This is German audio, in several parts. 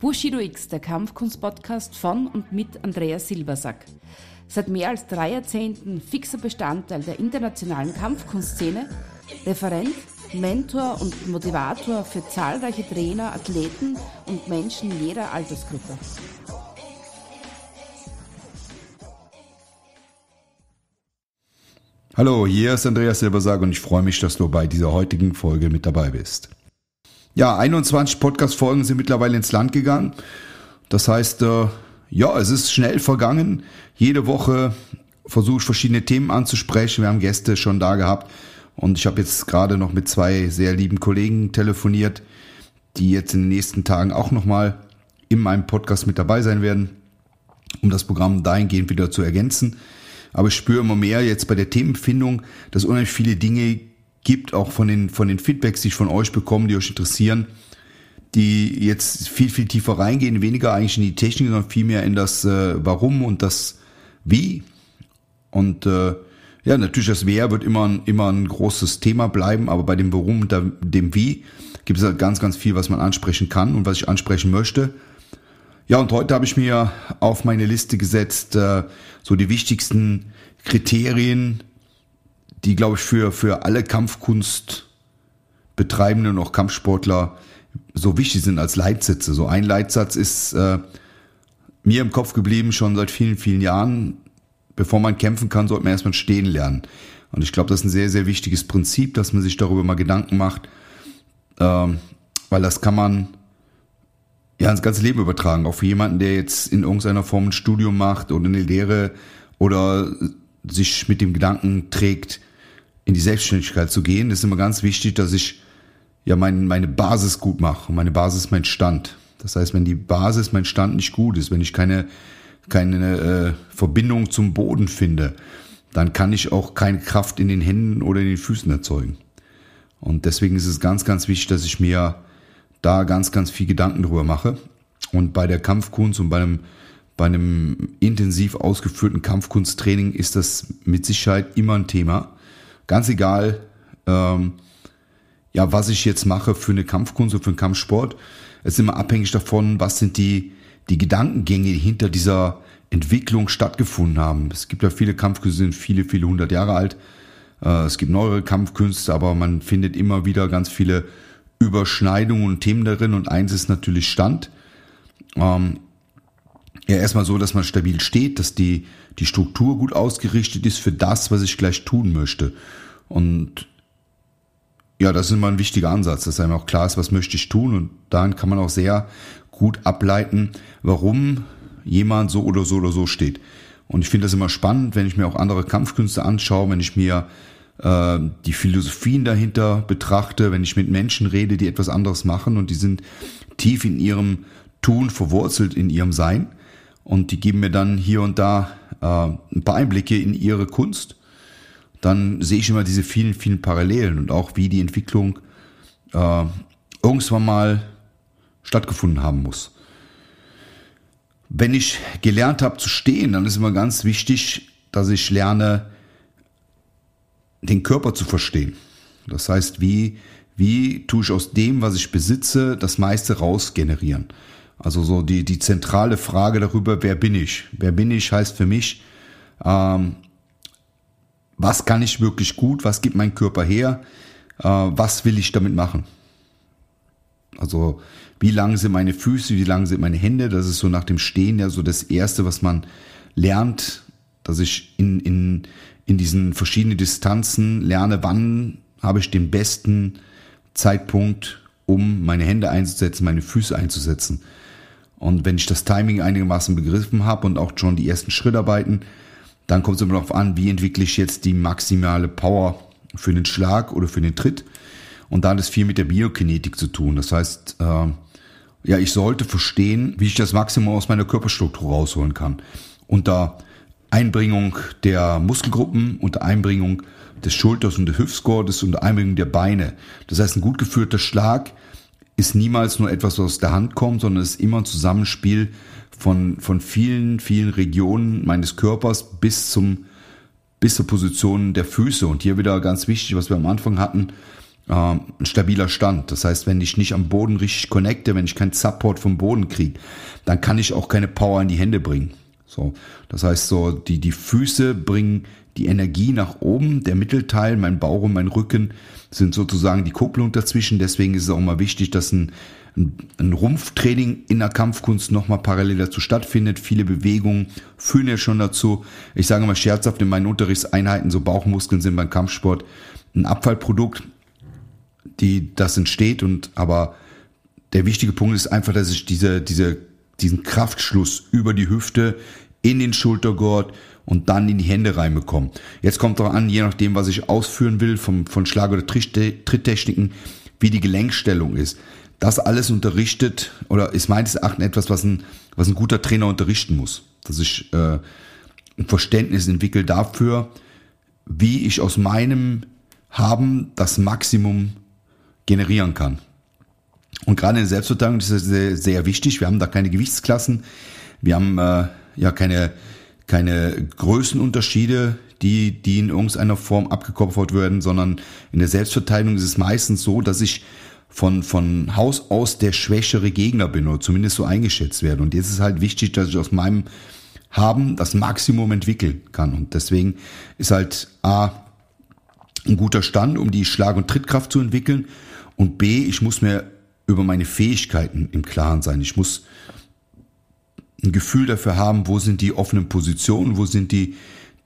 Bushido X, der Kampfkunst-Podcast von und mit Andreas Silbersack. Seit mehr als drei Jahrzehnten fixer Bestandteil der internationalen Kampfkunstszene, Referent, Mentor und Motivator für zahlreiche Trainer, Athleten und Menschen jeder Altersgruppe. Hallo, hier ist Andreas Silbersack und ich freue mich, dass du bei dieser heutigen Folge mit dabei bist. Ja, 21 Podcast-Folgen sind mittlerweile ins Land gegangen. Das heißt, äh, ja, es ist schnell vergangen. Jede Woche versuche ich verschiedene Themen anzusprechen. Wir haben Gäste schon da gehabt und ich habe jetzt gerade noch mit zwei sehr lieben Kollegen telefoniert, die jetzt in den nächsten Tagen auch nochmal in meinem Podcast mit dabei sein werden, um das Programm dahingehend wieder zu ergänzen. Aber ich spüre immer mehr jetzt bei der Themenfindung, dass unheimlich viele Dinge gibt, auch von den, von den Feedbacks, die ich von euch bekomme, die euch interessieren, die jetzt viel, viel tiefer reingehen, weniger eigentlich in die Technik, sondern viel mehr in das äh, Warum und das Wie. Und äh, ja, natürlich das Wer wird immer, ein, immer ein großes Thema bleiben, aber bei dem Warum und dem Wie gibt es halt ganz, ganz viel, was man ansprechen kann und was ich ansprechen möchte. Ja, und heute habe ich mir auf meine Liste gesetzt, äh, so die wichtigsten Kriterien, die, glaube ich, für, für alle Kampfkunstbetreibenden und auch Kampfsportler so wichtig sind als Leitsätze. So ein Leitsatz ist äh, mir im Kopf geblieben, schon seit vielen, vielen Jahren. Bevor man kämpfen kann, sollte man erstmal stehen lernen. Und ich glaube, das ist ein sehr, sehr wichtiges Prinzip, dass man sich darüber mal Gedanken macht, ähm, weil das kann man ja ins ganze Leben übertragen. Auch für jemanden, der jetzt in irgendeiner Form ein Studium macht oder eine Lehre oder sich mit dem Gedanken trägt, in die Selbstständigkeit zu gehen, ist immer ganz wichtig, dass ich ja mein, meine Basis gut mache. Und meine Basis mein Stand. Das heißt, wenn die Basis, mein Stand nicht gut ist, wenn ich keine, keine äh, Verbindung zum Boden finde, dann kann ich auch keine Kraft in den Händen oder in den Füßen erzeugen. Und deswegen ist es ganz, ganz wichtig, dass ich mir da ganz, ganz viel Gedanken drüber mache. Und bei der Kampfkunst und bei einem, bei einem intensiv ausgeführten Kampfkunsttraining ist das mit Sicherheit immer ein Thema. Ganz egal, ähm, ja, was ich jetzt mache für eine Kampfkunst oder für einen Kampfsport. Es ist immer abhängig davon, was sind die, die Gedankengänge, die hinter dieser Entwicklung stattgefunden haben. Es gibt ja viele Kampfkünste, die sind viele, viele hundert Jahre alt. Äh, es gibt neuere Kampfkünste, aber man findet immer wieder ganz viele Überschneidungen und Themen darin. Und eins ist natürlich Stand. Ähm, ja, erstmal so, dass man stabil steht, dass die, die Struktur gut ausgerichtet ist für das, was ich gleich tun möchte. Und ja, das ist immer ein wichtiger Ansatz, dass einem auch klar ist, was möchte ich tun. Und dann kann man auch sehr gut ableiten, warum jemand so oder so oder so steht. Und ich finde das immer spannend, wenn ich mir auch andere Kampfkünste anschaue, wenn ich mir äh, die Philosophien dahinter betrachte, wenn ich mit Menschen rede, die etwas anderes machen und die sind tief in ihrem Tun verwurzelt, in ihrem Sein. Und die geben mir dann hier und da äh, ein paar Einblicke in ihre Kunst. Dann sehe ich immer diese vielen, vielen Parallelen und auch wie die Entwicklung äh, irgendwann mal stattgefunden haben muss. Wenn ich gelernt habe zu stehen, dann ist immer ganz wichtig, dass ich lerne, den Körper zu verstehen. Das heißt, wie, wie tue ich aus dem, was ich besitze, das meiste rausgenerieren? Also so die, die zentrale Frage darüber, wer bin ich? Wer bin ich heißt für mich, ähm, was kann ich wirklich gut, was gibt mein Körper her, äh, was will ich damit machen? Also wie lang sind meine Füße, wie lang sind meine Hände? Das ist so nach dem Stehen ja so das Erste, was man lernt, dass ich in, in, in diesen verschiedenen Distanzen lerne, wann habe ich den besten Zeitpunkt, um meine Hände einzusetzen, meine Füße einzusetzen. Und wenn ich das Timing einigermaßen begriffen habe und auch schon die ersten Schrittarbeiten, dann kommt es immer darauf an, wie entwickle ich jetzt die maximale Power für den Schlag oder für den Tritt. Und da hat es viel mit der Biokinetik zu tun. Das heißt, äh, ja, ich sollte verstehen, wie ich das Maximum aus meiner Körperstruktur rausholen kann. Unter Einbringung der Muskelgruppen, unter Einbringung des Schulters und des Hüftgurtes, unter Einbringung der Beine. Das heißt, ein gut geführter Schlag ist niemals nur etwas, was aus der Hand kommt, sondern es ist immer ein Zusammenspiel von, von vielen, vielen Regionen meines Körpers bis zum, bis zur Position der Füße. Und hier wieder ganz wichtig, was wir am Anfang hatten, äh, ein stabiler Stand. Das heißt, wenn ich nicht am Boden richtig connecte, wenn ich keinen Support vom Boden kriege, dann kann ich auch keine Power in die Hände bringen. So, das heißt so, die, die Füße bringen die Energie nach oben, der Mittelteil, mein Bauch und mein Rücken sind sozusagen die Kupplung dazwischen. Deswegen ist es auch mal wichtig, dass ein, ein, ein Rumpftraining in der Kampfkunst nochmal parallel dazu stattfindet. Viele Bewegungen führen ja schon dazu. Ich sage mal scherzhaft in meinen Unterrichtseinheiten, so Bauchmuskeln sind beim Kampfsport ein Abfallprodukt, die das entsteht und aber der wichtige Punkt ist einfach, dass ich diese, diese, diesen Kraftschluss über die Hüfte in den Schultergurt und dann in die Hände reinbekommen. Jetzt kommt doch an, je nachdem, was ich ausführen will, vom, von Schlag- oder Tritttechniken, wie die Gelenkstellung ist. Das alles unterrichtet oder ist meines Erachtens etwas, was ein, was ein guter Trainer unterrichten muss. Dass ich äh, ein Verständnis entwickle dafür, wie ich aus meinem Haben das Maximum generieren kann. Und gerade in der Selbstverteidigung ist das sehr, sehr wichtig. Wir haben da keine Gewichtsklassen. Wir haben äh, ja keine keine Größenunterschiede, die, die in irgendeiner Form abgekoppelt werden, sondern in der Selbstverteidigung ist es meistens so, dass ich von, von Haus aus der schwächere Gegner bin oder zumindest so eingeschätzt werde. Und jetzt ist halt wichtig, dass ich aus meinem Haben das Maximum entwickeln kann. Und deswegen ist halt A, ein guter Stand, um die Schlag- und Trittkraft zu entwickeln. Und B, ich muss mir über meine Fähigkeiten im Klaren sein. Ich muss ein Gefühl dafür haben, wo sind die offenen Positionen, wo sind die,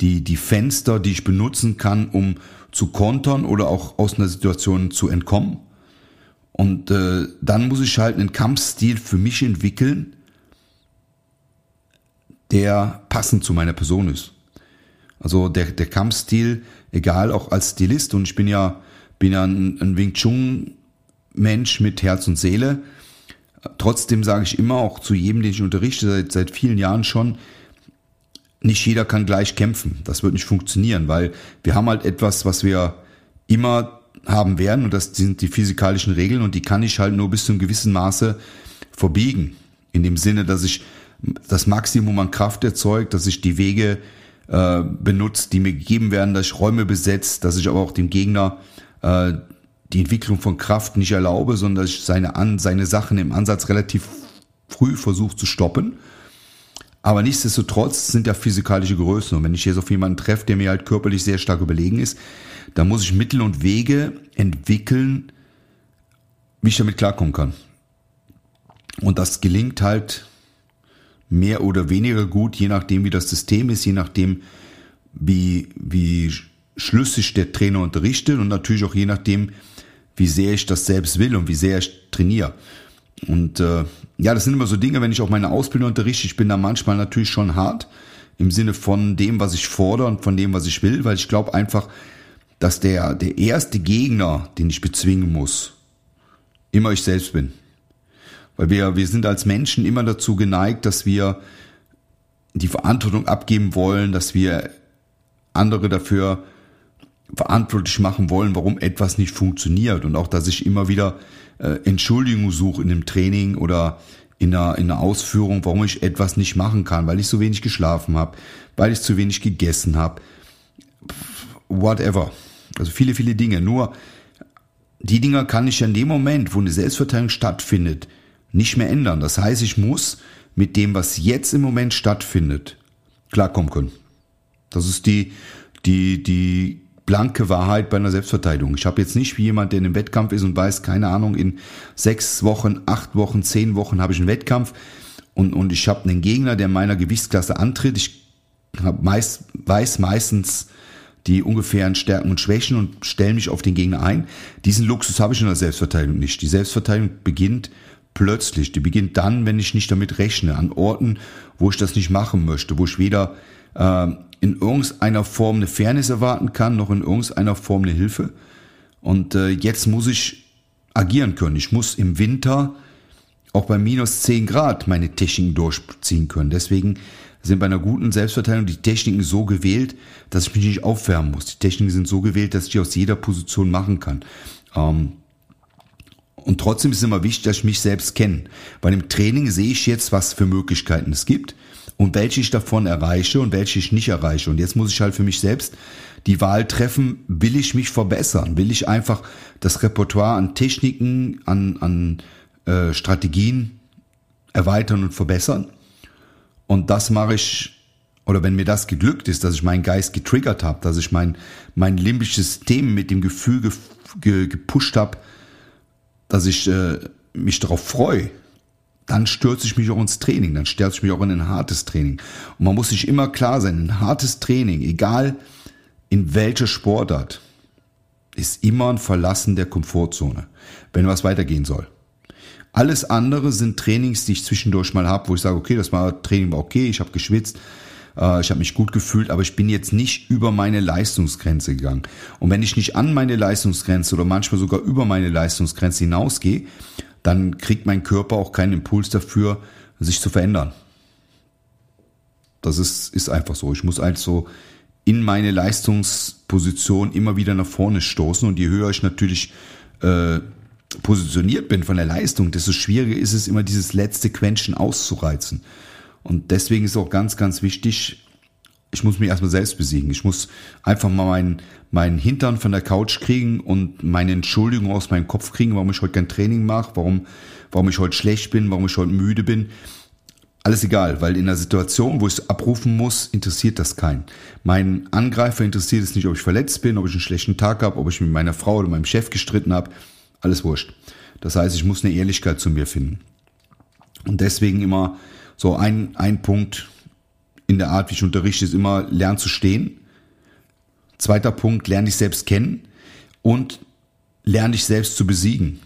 die, die Fenster, die ich benutzen kann, um zu kontern oder auch aus einer Situation zu entkommen. Und äh, dann muss ich halt einen Kampfstil für mich entwickeln, der passend zu meiner Person ist. Also der, der Kampfstil, egal auch als Stilist, und ich bin ja, bin ja ein, ein Wing Chun Mensch mit Herz und Seele, Trotzdem sage ich immer auch zu jedem, den ich unterrichte, seit, seit vielen Jahren schon, nicht jeder kann gleich kämpfen. Das wird nicht funktionieren, weil wir haben halt etwas, was wir immer haben werden und das sind die physikalischen Regeln und die kann ich halt nur bis zu einem gewissen Maße verbiegen. In dem Sinne, dass ich das Maximum an Kraft erzeugt, dass ich die Wege äh, benutze, die mir gegeben werden, dass ich Räume besetze, dass ich aber auch dem Gegner äh, die Entwicklung von Kraft nicht erlaube, sondern dass ich seine, An seine Sachen im Ansatz relativ früh versuche zu stoppen. Aber nichtsdestotrotz sind ja physikalische Größen. Und wenn ich jetzt auf jemanden treffe, der mir halt körperlich sehr stark überlegen ist, dann muss ich Mittel und Wege entwickeln, wie ich damit klarkommen kann. Und das gelingt halt mehr oder weniger gut, je nachdem, wie das System ist, je nachdem, wie, wie schlüssig der Trainer unterrichtet und natürlich auch je nachdem, wie sehr ich das selbst will und wie sehr ich trainiere. Und äh, ja, das sind immer so Dinge, wenn ich auch meine Ausbildung unterrichte, ich bin da manchmal natürlich schon hart im Sinne von dem, was ich fordere und von dem, was ich will, weil ich glaube einfach, dass der, der erste Gegner, den ich bezwingen muss, immer ich selbst bin. Weil wir, wir sind als Menschen immer dazu geneigt, dass wir die Verantwortung abgeben wollen, dass wir andere dafür verantwortlich machen wollen, warum etwas nicht funktioniert und auch, dass ich immer wieder äh, Entschuldigung suche in einem Training oder in einer, in einer Ausführung, warum ich etwas nicht machen kann, weil ich so wenig geschlafen habe, weil ich zu wenig gegessen habe, whatever. Also viele, viele Dinge. Nur die Dinger kann ich in dem Moment, wo eine Selbstverteidigung stattfindet, nicht mehr ändern. Das heißt, ich muss mit dem, was jetzt im Moment stattfindet, klarkommen können. Das ist die, die, die blanke Wahrheit bei einer Selbstverteidigung. Ich habe jetzt nicht wie jemand, der in einem Wettkampf ist und weiß, keine Ahnung, in sechs Wochen, acht Wochen, zehn Wochen habe ich einen Wettkampf und, und ich habe einen Gegner, der meiner Gewichtsklasse antritt. Ich hab meist, weiß meistens die ungefähren Stärken und Schwächen und stelle mich auf den Gegner ein. Diesen Luxus habe ich in der Selbstverteidigung nicht. Die Selbstverteidigung beginnt plötzlich. Die beginnt dann, wenn ich nicht damit rechne, an Orten, wo ich das nicht machen möchte, wo ich weder in irgendeiner Form eine Fairness erwarten kann, noch in irgendeiner Form eine Hilfe. Und äh, jetzt muss ich agieren können. Ich muss im Winter auch bei minus 10 Grad meine Techniken durchziehen können. Deswegen sind bei einer guten Selbstverteidigung die Techniken so gewählt, dass ich mich nicht aufwärmen muss. Die Techniken sind so gewählt, dass ich die aus jeder Position machen kann. Ähm, und trotzdem ist es immer wichtig, dass ich mich selbst kenne. Bei dem Training sehe ich jetzt, was für Möglichkeiten es gibt und welche ich davon erreiche und welche ich nicht erreiche. Und jetzt muss ich halt für mich selbst die Wahl treffen, will ich mich verbessern? Will ich einfach das Repertoire an Techniken, an, an äh, Strategien erweitern und verbessern? Und das mache ich, oder wenn mir das geglückt ist, dass ich meinen Geist getriggert habe, dass ich mein, mein limbisches System mit dem Gefühl ge, ge, gepusht habe, dass ich äh, mich darauf freue, dann stürze ich mich auch ins Training, dann stürze ich mich auch in ein hartes Training. Und man muss sich immer klar sein, ein hartes Training, egal in welcher Sportart, ist immer ein Verlassen der Komfortzone, wenn was weitergehen soll. Alles andere sind Trainings, die ich zwischendurch mal habe, wo ich sage, okay, das war Training war okay, ich habe geschwitzt, äh, ich habe mich gut gefühlt, aber ich bin jetzt nicht über meine Leistungsgrenze gegangen. Und wenn ich nicht an meine Leistungsgrenze oder manchmal sogar über meine Leistungsgrenze hinausgehe, dann kriegt mein Körper auch keinen Impuls dafür, sich zu verändern. Das ist, ist einfach so. Ich muss also in meine Leistungsposition immer wieder nach vorne stoßen und je höher ich natürlich äh, positioniert bin von der Leistung, desto schwieriger ist es immer dieses letzte Quäntchen auszureizen. Und deswegen ist auch ganz, ganz wichtig, ich muss mich erstmal selbst besiegen. Ich muss einfach mal meinen, meinen Hintern von der Couch kriegen und meine Entschuldigung aus meinem Kopf kriegen, warum ich heute kein Training mache, warum, warum ich heute schlecht bin, warum ich heute müde bin. Alles egal, weil in der Situation, wo ich es abrufen muss, interessiert das keinen. Mein Angreifer interessiert es nicht, ob ich verletzt bin, ob ich einen schlechten Tag habe, ob ich mit meiner Frau oder meinem Chef gestritten habe. Alles wurscht. Das heißt, ich muss eine Ehrlichkeit zu mir finden. Und deswegen immer so ein, ein Punkt, in der Art, wie ich unterrichte, ist immer lernen zu stehen. Zweiter Punkt, lerne dich selbst kennen und lerne dich selbst zu besiegen.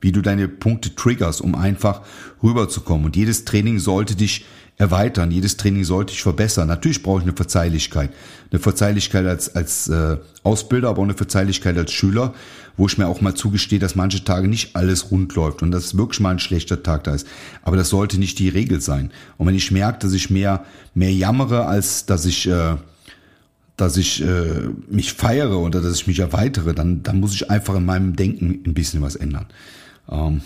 Wie du deine Punkte triggerst, um einfach rüberzukommen. Und jedes Training sollte dich erweitern, jedes Training sollte dich verbessern. Natürlich brauche ich eine Verzeihlichkeit. Eine Verzeihlichkeit als, als äh, Ausbilder, aber auch eine Verzeihlichkeit als Schüler, wo ich mir auch mal zugestehe, dass manche Tage nicht alles rund läuft und dass wirklich mal ein schlechter Tag da ist. Aber das sollte nicht die Regel sein. Und wenn ich merke, dass ich mehr, mehr jammere, als dass ich, äh, dass ich äh, mich feiere oder dass ich mich erweitere, dann, dann muss ich einfach in meinem Denken ein bisschen was ändern. Ähm,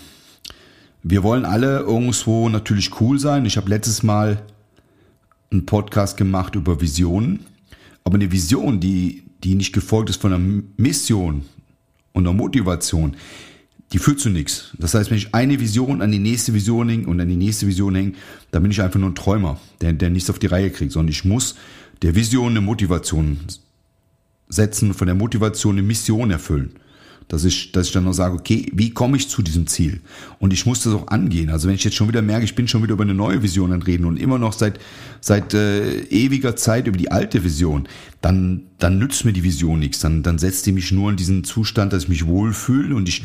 wir wollen alle irgendwo natürlich cool sein. Ich habe letztes Mal einen Podcast gemacht über Visionen. Aber eine Vision, die, die nicht gefolgt ist von einer Mission, und der Motivation, die führt zu nichts. Das heißt, wenn ich eine Vision an die nächste Vision hänge und an die nächste Vision hänge, dann bin ich einfach nur ein Träumer, der, der nichts auf die Reihe kriegt, sondern ich muss der Vision eine Motivation setzen, von der Motivation eine Mission erfüllen dass ich, dass ich dann noch sage, okay, wie komme ich zu diesem Ziel? Und ich muss das auch angehen. Also wenn ich jetzt schon wieder merke, ich bin schon wieder über eine neue Vision an reden und immer noch seit seit äh, ewiger Zeit über die alte Vision, dann dann nützt mir die Vision nichts. Dann dann setzt die mich nur in diesen Zustand, dass ich mich wohlfühle und ich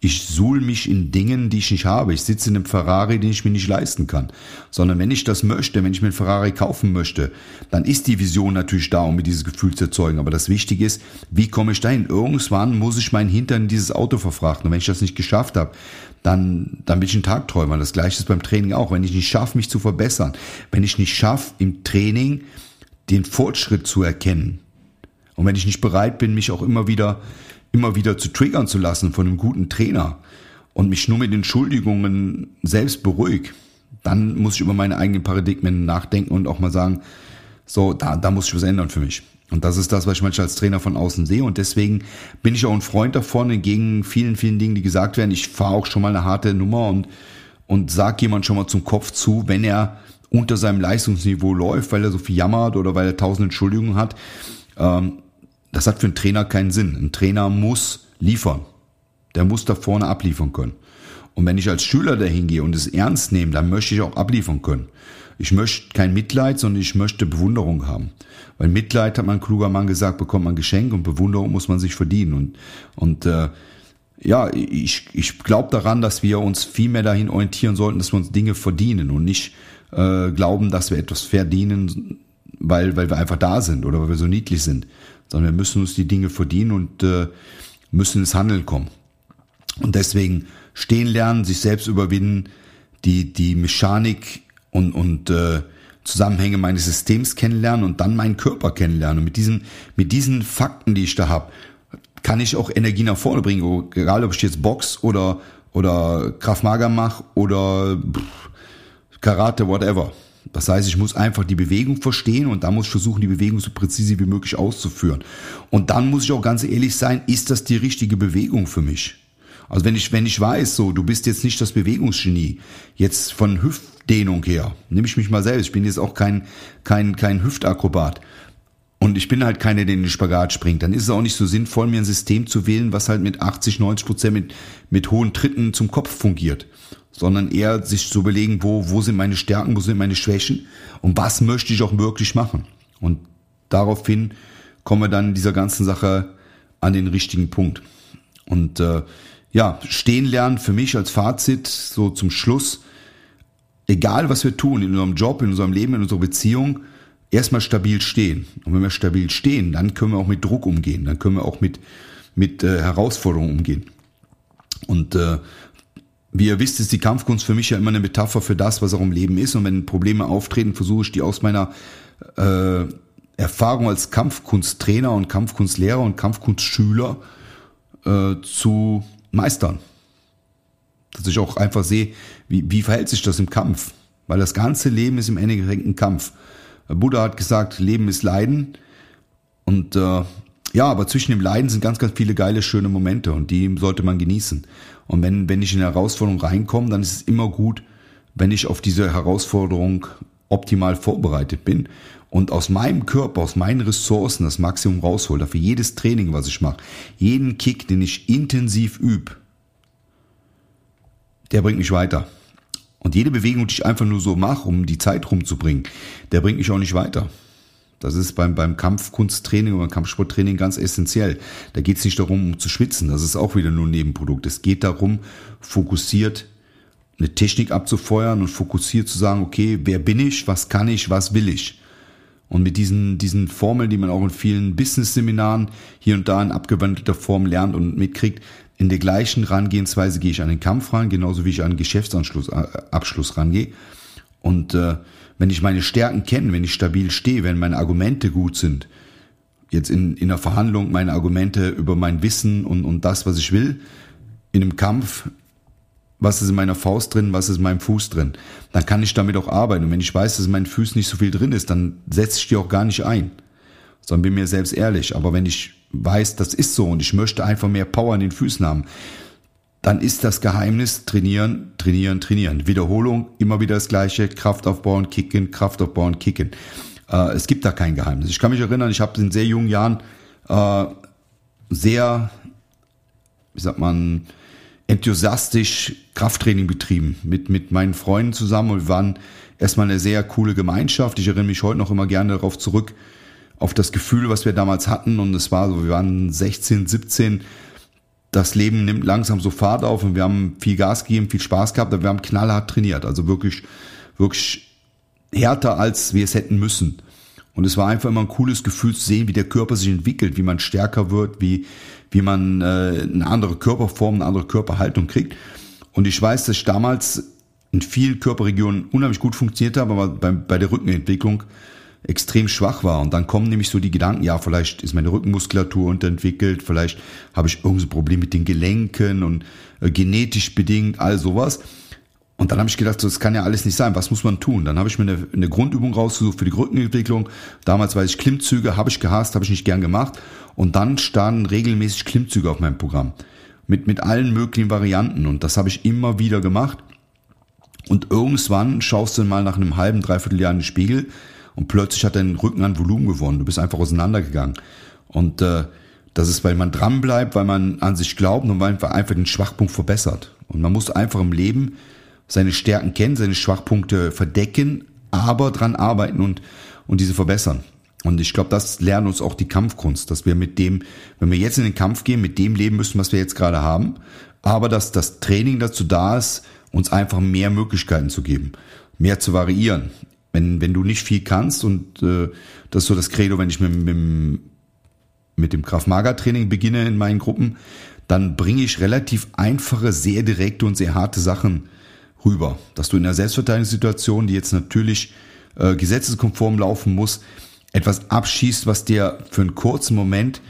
ich suhl mich in Dingen, die ich nicht habe. Ich sitze in einem Ferrari, den ich mir nicht leisten kann. Sondern wenn ich das möchte, wenn ich mir einen Ferrari kaufen möchte, dann ist die Vision natürlich da, um mir dieses Gefühl zu erzeugen. Aber das Wichtige ist, wie komme ich dahin? Irgendwann muss ich meinen Hintern in dieses Auto verfrachten. Und wenn ich das nicht geschafft habe, dann, dann bin ich ein Tagträumer. Das gleiche ist beim Training auch. Wenn ich nicht schaffe, mich zu verbessern, wenn ich nicht schaffe, im Training den Fortschritt zu erkennen, und wenn ich nicht bereit bin, mich auch immer wieder immer wieder zu triggern zu lassen von einem guten Trainer und mich nur mit Entschuldigungen selbst beruhig, dann muss ich über meine eigenen Paradigmen nachdenken und auch mal sagen, so, da, da muss ich was ändern für mich. Und das ist das, was ich manchmal als Trainer von außen sehe. Und deswegen bin ich auch ein Freund davon, entgegen vielen, vielen Dingen, die gesagt werden. Ich fahre auch schon mal eine harte Nummer und, und sag jemand schon mal zum Kopf zu, wenn er unter seinem Leistungsniveau läuft, weil er so viel jammert oder weil er tausend Entschuldigungen hat. Ähm, das hat für einen Trainer keinen Sinn. Ein Trainer muss liefern. Der muss da vorne abliefern können. Und wenn ich als Schüler dahin gehe und es ernst nehme, dann möchte ich auch abliefern können. Ich möchte kein Mitleid, sondern ich möchte Bewunderung haben. Weil Mitleid, hat mein kluger Mann gesagt, bekommt man Geschenk und Bewunderung muss man sich verdienen. Und, und äh, ja, ich, ich glaube daran, dass wir uns viel mehr dahin orientieren sollten, dass wir uns Dinge verdienen und nicht äh, glauben, dass wir etwas verdienen, weil, weil wir einfach da sind oder weil wir so niedlich sind sondern wir müssen uns die Dinge verdienen und äh, müssen ins Handeln kommen. Und deswegen stehen lernen, sich selbst überwinden, die, die Mechanik und, und äh, Zusammenhänge meines Systems kennenlernen und dann meinen Körper kennenlernen. Und mit diesen, mit diesen Fakten, die ich da habe, kann ich auch Energie nach vorne bringen, egal ob ich jetzt Box oder, oder Kraftmager mache oder Karate, whatever. Das heißt, ich muss einfach die Bewegung verstehen und dann muss ich versuchen, die Bewegung so präzise wie möglich auszuführen. Und dann muss ich auch ganz ehrlich sein, ist das die richtige Bewegung für mich? Also wenn ich, wenn ich weiß, so, du bist jetzt nicht das Bewegungsgenie, jetzt von Hüftdehnung her, nehme ich mich mal selbst, ich bin jetzt auch kein, kein, kein Hüftakrobat. Und ich bin halt keiner, der in den Spagat springt. Dann ist es auch nicht so sinnvoll, mir ein System zu wählen, was halt mit 80, 90 Prozent mit, mit hohen Tritten zum Kopf fungiert. Sondern eher sich zu überlegen, wo, wo sind meine Stärken, wo sind meine Schwächen und was möchte ich auch wirklich machen. Und daraufhin kommen wir dann dieser ganzen Sache an den richtigen Punkt. Und äh, ja, stehen lernen für mich als Fazit so zum Schluss. Egal was wir tun in unserem Job, in unserem Leben, in unserer Beziehung, erstmal stabil stehen. Und wenn wir stabil stehen, dann können wir auch mit Druck umgehen, dann können wir auch mit, mit äh, Herausforderungen umgehen. Und äh, wie ihr wisst, ist die Kampfkunst für mich ja immer eine Metapher für das, was auch im Leben ist. Und wenn Probleme auftreten, versuche ich die aus meiner äh, Erfahrung als Kampfkunsttrainer und Kampfkunstlehrer und Kampfkunstschüler äh, zu meistern. Dass ich auch einfach sehe, wie, wie verhält sich das im Kampf. Weil das ganze Leben ist im Endeffekt ein Kampf. Buddha hat gesagt, Leben ist Leiden. Und äh, ja, aber zwischen dem Leiden sind ganz, ganz viele geile, schöne Momente und die sollte man genießen. Und wenn, wenn ich in eine Herausforderung reinkomme, dann ist es immer gut, wenn ich auf diese Herausforderung optimal vorbereitet bin und aus meinem Körper, aus meinen Ressourcen das Maximum raushole. Für jedes Training, was ich mache, jeden Kick, den ich intensiv übe, der bringt mich weiter. Und jede Bewegung, die ich einfach nur so mache, um die Zeit rumzubringen, der bringt mich auch nicht weiter. Das ist beim, beim Kampfkunsttraining oder Kampfsporttraining ganz essentiell. Da geht es nicht darum, um zu schwitzen. Das ist auch wieder nur ein Nebenprodukt. Es geht darum, fokussiert eine Technik abzufeuern und fokussiert zu sagen, okay, wer bin ich, was kann ich, was will ich. Und mit diesen, diesen Formeln, die man auch in vielen Business-Seminaren hier und da in abgewandelter Form lernt und mitkriegt, in der gleichen Rangehensweise gehe ich an den Kampf ran, genauso wie ich an den Geschäftsabschluss äh, rangehe. Und äh, wenn ich meine Stärken kenne, wenn ich stabil stehe, wenn meine Argumente gut sind, jetzt in, in einer Verhandlung meine Argumente über mein Wissen und, und das, was ich will, in einem Kampf, was ist in meiner Faust drin, was ist in meinem Fuß drin, dann kann ich damit auch arbeiten. Und wenn ich weiß, dass in meinen Füßen nicht so viel drin ist, dann setze ich die auch gar nicht ein, sondern bin mir selbst ehrlich. Aber wenn ich weiß, das ist so und ich möchte einfach mehr Power in den Füßen haben, dann ist das Geheimnis trainieren, trainieren, trainieren. Wiederholung, immer wieder das gleiche, Kraft aufbauen, kicken, Kraft aufbauen, kicken. Äh, es gibt da kein Geheimnis. Ich kann mich erinnern, ich habe in sehr jungen Jahren äh, sehr, wie sagt man, enthusiastisch Krafttraining betrieben mit, mit meinen Freunden zusammen und wir waren erstmal eine sehr coole Gemeinschaft. Ich erinnere mich heute noch immer gerne darauf zurück, auf das Gefühl, was wir damals hatten. Und es war so, wir waren 16, 17. Das Leben nimmt langsam so Fahrt auf und wir haben viel Gas gegeben, viel Spaß gehabt, aber wir haben knallhart trainiert. Also wirklich, wirklich härter, als wir es hätten müssen. Und es war einfach immer ein cooles Gefühl zu sehen, wie der Körper sich entwickelt, wie man stärker wird, wie, wie man äh, eine andere Körperform, eine andere Körperhaltung kriegt. Und ich weiß, dass ich damals in vielen Körperregionen unheimlich gut funktioniert habe, aber bei, bei der Rückenentwicklung extrem schwach war. Und dann kommen nämlich so die Gedanken, ja, vielleicht ist meine Rückenmuskulatur unterentwickelt, vielleicht habe ich irgendein Problem mit den Gelenken und äh, genetisch bedingt, all sowas. Und dann habe ich gedacht, so, das kann ja alles nicht sein. Was muss man tun? Dann habe ich mir eine, eine Grundübung rausgesucht für die Rückenentwicklung. Damals weiß ich Klimmzüge, habe ich gehasst, habe ich nicht gern gemacht. Und dann standen regelmäßig Klimmzüge auf meinem Programm. Mit, mit allen möglichen Varianten. Und das habe ich immer wieder gemacht. Und irgendwann schaust du mal nach einem halben, dreiviertel Jahr in den Spiegel und plötzlich hat dein Rücken an Volumen gewonnen. Du bist einfach auseinandergegangen. Und äh, das ist, weil man dran bleibt, weil man an sich glaubt und weil man einfach den Schwachpunkt verbessert. Und man muss einfach im Leben seine Stärken kennen, seine Schwachpunkte verdecken, aber dran arbeiten und, und diese verbessern. Und ich glaube, das lernt uns auch die Kampfkunst, dass wir mit dem, wenn wir jetzt in den Kampf gehen, mit dem leben müssen, was wir jetzt gerade haben, aber dass das Training dazu da ist, uns einfach mehr Möglichkeiten zu geben, mehr zu variieren. Wenn, wenn du nicht viel kannst und äh, das ist so das Credo, wenn ich mit, mit, mit dem Kraft-Mager-Training beginne in meinen Gruppen, dann bringe ich relativ einfache, sehr direkte und sehr harte Sachen rüber. Dass du in einer Selbstverteidigungssituation, die jetzt natürlich äh, gesetzeskonform laufen muss, etwas abschießt, was dir für einen kurzen Moment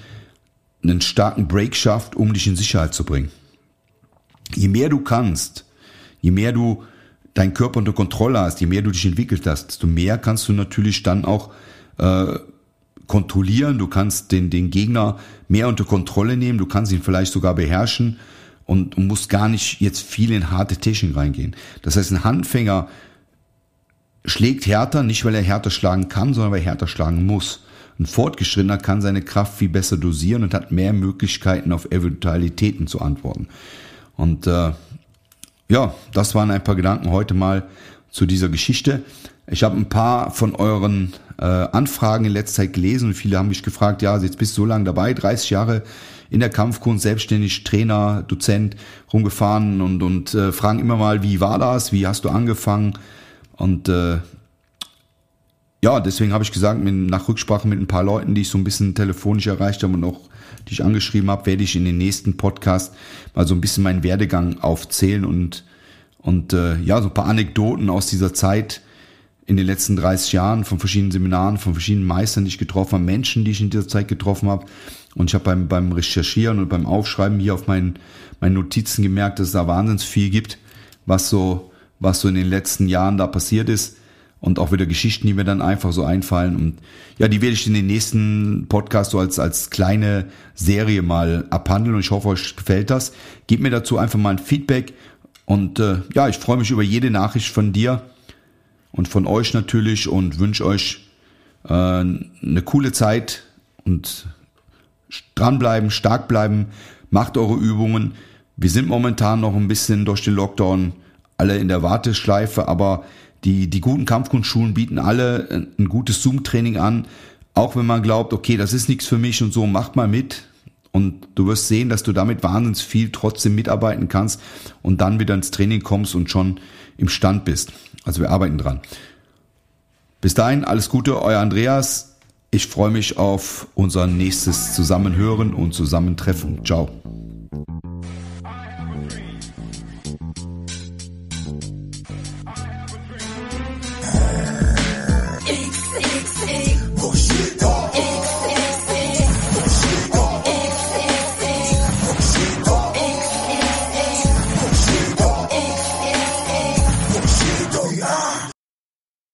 einen starken Break schafft, um dich in Sicherheit zu bringen. Je mehr du kannst, je mehr du deinen Körper unter Kontrolle hast, je mehr du dich entwickelt hast, desto mehr kannst du natürlich dann auch äh, kontrollieren, du kannst den, den Gegner mehr unter Kontrolle nehmen, du kannst ihn vielleicht sogar beherrschen und, und musst gar nicht jetzt viel in harte Technik reingehen. Das heißt, ein Handfänger schlägt härter, nicht weil er härter schlagen kann, sondern weil er härter schlagen muss. Ein Fortgeschrittener kann seine Kraft viel besser dosieren und hat mehr Möglichkeiten auf Eventualitäten zu antworten. Und äh, ja, das waren ein paar Gedanken heute mal zu dieser Geschichte. Ich habe ein paar von euren äh, Anfragen in letzter Zeit gelesen und viele haben mich gefragt, ja, jetzt bist du so lange dabei, 30 Jahre in der Kampfkunst, selbstständig, Trainer, Dozent, rumgefahren und, und äh, fragen immer mal, wie war das, wie hast du angefangen? Und äh, ja, deswegen habe ich gesagt, nach Rücksprache mit ein paar Leuten, die ich so ein bisschen telefonisch erreicht habe und auch die ich angeschrieben habe, werde ich in den nächsten Podcast mal so ein bisschen meinen Werdegang aufzählen und, und äh, ja, so ein paar Anekdoten aus dieser Zeit in den letzten 30 Jahren von verschiedenen Seminaren, von verschiedenen Meistern, die ich getroffen habe, Menschen, die ich in dieser Zeit getroffen habe. Und ich habe beim, beim Recherchieren und beim Aufschreiben hier auf meinen, meinen Notizen gemerkt, dass es da wahnsinnig viel gibt, was so, was so in den letzten Jahren da passiert ist und auch wieder Geschichten, die mir dann einfach so einfallen. Und ja, die werde ich in den nächsten Podcast so als, als kleine Serie mal abhandeln und ich hoffe, euch gefällt das. Gebt mir dazu einfach mal ein Feedback und äh, ja, ich freue mich über jede Nachricht von dir und von euch natürlich und wünsche euch äh, eine coole Zeit und dranbleiben, stark bleiben, macht eure Übungen. Wir sind momentan noch ein bisschen durch den Lockdown alle in der Warteschleife, aber die, die guten Kampfkunstschulen bieten alle ein gutes Zoom-Training an. Auch wenn man glaubt, okay, das ist nichts für mich und so, macht mal mit. Und du wirst sehen, dass du damit wahnsinnig viel trotzdem mitarbeiten kannst und dann wieder ins Training kommst und schon im Stand bist. Also wir arbeiten dran. Bis dahin, alles Gute, euer Andreas. Ich freue mich auf unser nächstes Zusammenhören und Zusammentreffen. Ciao.